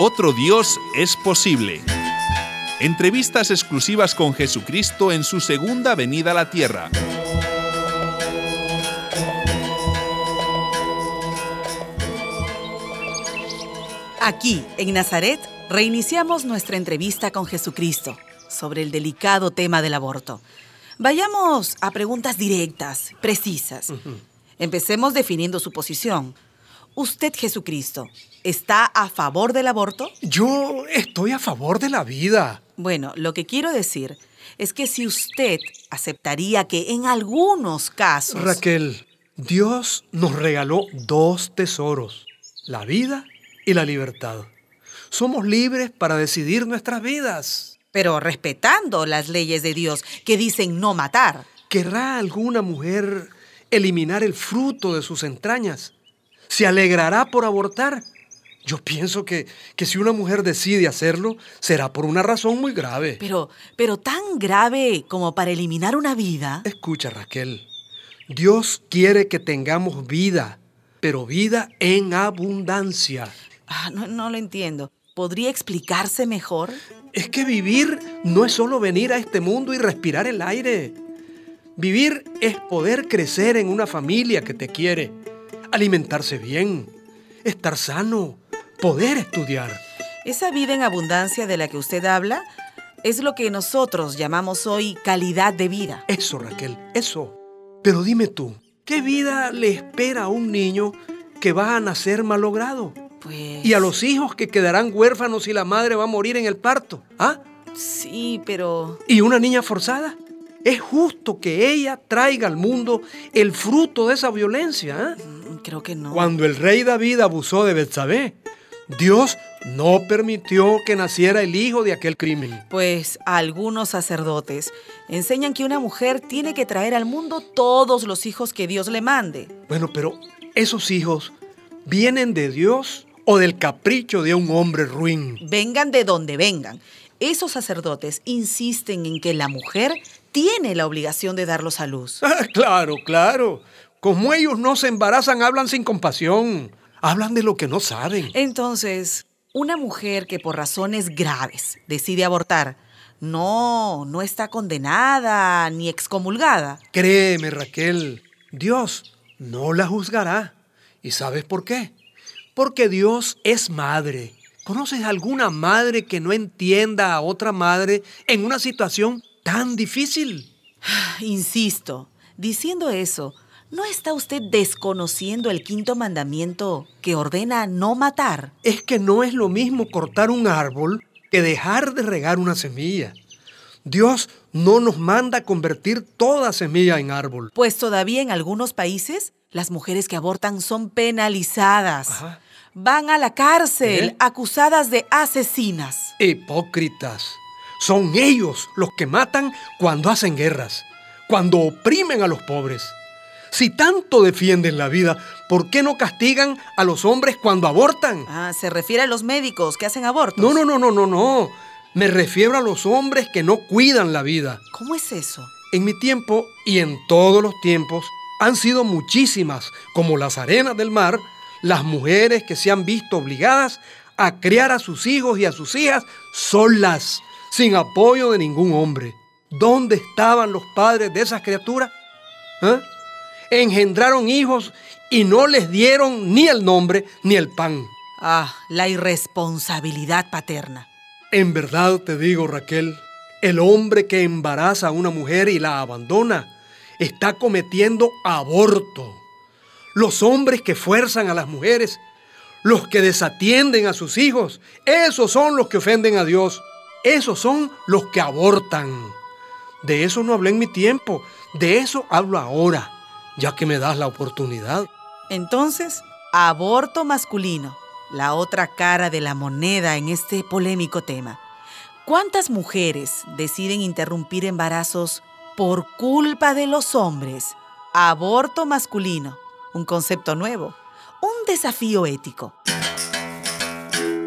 Otro Dios es posible. Entrevistas exclusivas con Jesucristo en su segunda venida a la tierra. Aquí, en Nazaret, reiniciamos nuestra entrevista con Jesucristo sobre el delicado tema del aborto. Vayamos a preguntas directas, precisas. Empecemos definiendo su posición. Usted, Jesucristo, ¿está a favor del aborto? Yo estoy a favor de la vida. Bueno, lo que quiero decir es que si usted aceptaría que en algunos casos... Raquel, Dios nos regaló dos tesoros, la vida y la libertad. Somos libres para decidir nuestras vidas. Pero respetando las leyes de Dios que dicen no matar. ¿Querrá alguna mujer eliminar el fruto de sus entrañas? ¿Se alegrará por abortar? Yo pienso que, que, si una mujer decide hacerlo, será por una razón muy grave. Pero, pero tan grave como para eliminar una vida. Escucha, Raquel. Dios quiere que tengamos vida, pero vida en abundancia. Ah, no, no lo entiendo. ¿Podría explicarse mejor? Es que vivir no es solo venir a este mundo y respirar el aire. Vivir es poder crecer en una familia que te quiere, alimentarse bien, estar sano, poder estudiar. Esa vida en abundancia de la que usted habla es lo que nosotros llamamos hoy calidad de vida. Eso, Raquel, eso. Pero dime tú, ¿qué vida le espera a un niño que va a nacer malogrado? Pues... Y a los hijos que quedarán huérfanos y la madre va a morir en el parto. ¿Ah? Sí, pero... ¿Y una niña forzada? Es justo que ella traiga al mundo el fruto de esa violencia. ¿eh? Creo que no. Cuando el rey David abusó de Betsabé, Dios no permitió que naciera el hijo de aquel crimen. Pues algunos sacerdotes enseñan que una mujer tiene que traer al mundo todos los hijos que Dios le mande. Bueno, pero esos hijos vienen de Dios o del capricho de un hombre ruin. Vengan de donde vengan. Esos sacerdotes insisten en que la mujer tiene la obligación de darlos a luz. Ah, claro, claro. Como ellos no se embarazan, hablan sin compasión. Hablan de lo que no saben. Entonces, una mujer que por razones graves decide abortar, no, no está condenada ni excomulgada. Créeme, Raquel, Dios no la juzgará. ¿Y sabes por qué? Porque Dios es madre. ¿Conoces alguna madre que no entienda a otra madre en una situación tan difícil? Insisto, diciendo eso, ¿no está usted desconociendo el quinto mandamiento que ordena no matar? Es que no es lo mismo cortar un árbol que dejar de regar una semilla. Dios no nos manda convertir toda semilla en árbol. Pues todavía en algunos países las mujeres que abortan son penalizadas. Ajá. Van a la cárcel ¿Eh? acusadas de asesinas. Hipócritas. Son ellos los que matan cuando hacen guerras, cuando oprimen a los pobres. Si tanto defienden la vida, ¿por qué no castigan a los hombres cuando abortan? Ah, se refiere a los médicos que hacen abortos. No, no, no, no, no, no. Me refiero a los hombres que no cuidan la vida. ¿Cómo es eso? En mi tiempo y en todos los tiempos han sido muchísimas, como las arenas del mar, las mujeres que se han visto obligadas a criar a sus hijos y a sus hijas solas, sin apoyo de ningún hombre. ¿Dónde estaban los padres de esas criaturas? ¿Ah? Engendraron hijos y no les dieron ni el nombre ni el pan. Ah, la irresponsabilidad paterna. En verdad te digo, Raquel, el hombre que embaraza a una mujer y la abandona está cometiendo aborto. Los hombres que fuerzan a las mujeres, los que desatienden a sus hijos, esos son los que ofenden a Dios. Esos son los que abortan. De eso no hablé en mi tiempo, de eso hablo ahora, ya que me das la oportunidad. Entonces, aborto masculino, la otra cara de la moneda en este polémico tema. ¿Cuántas mujeres deciden interrumpir embarazos por culpa de los hombres? Aborto masculino, un concepto nuevo, un desafío ético.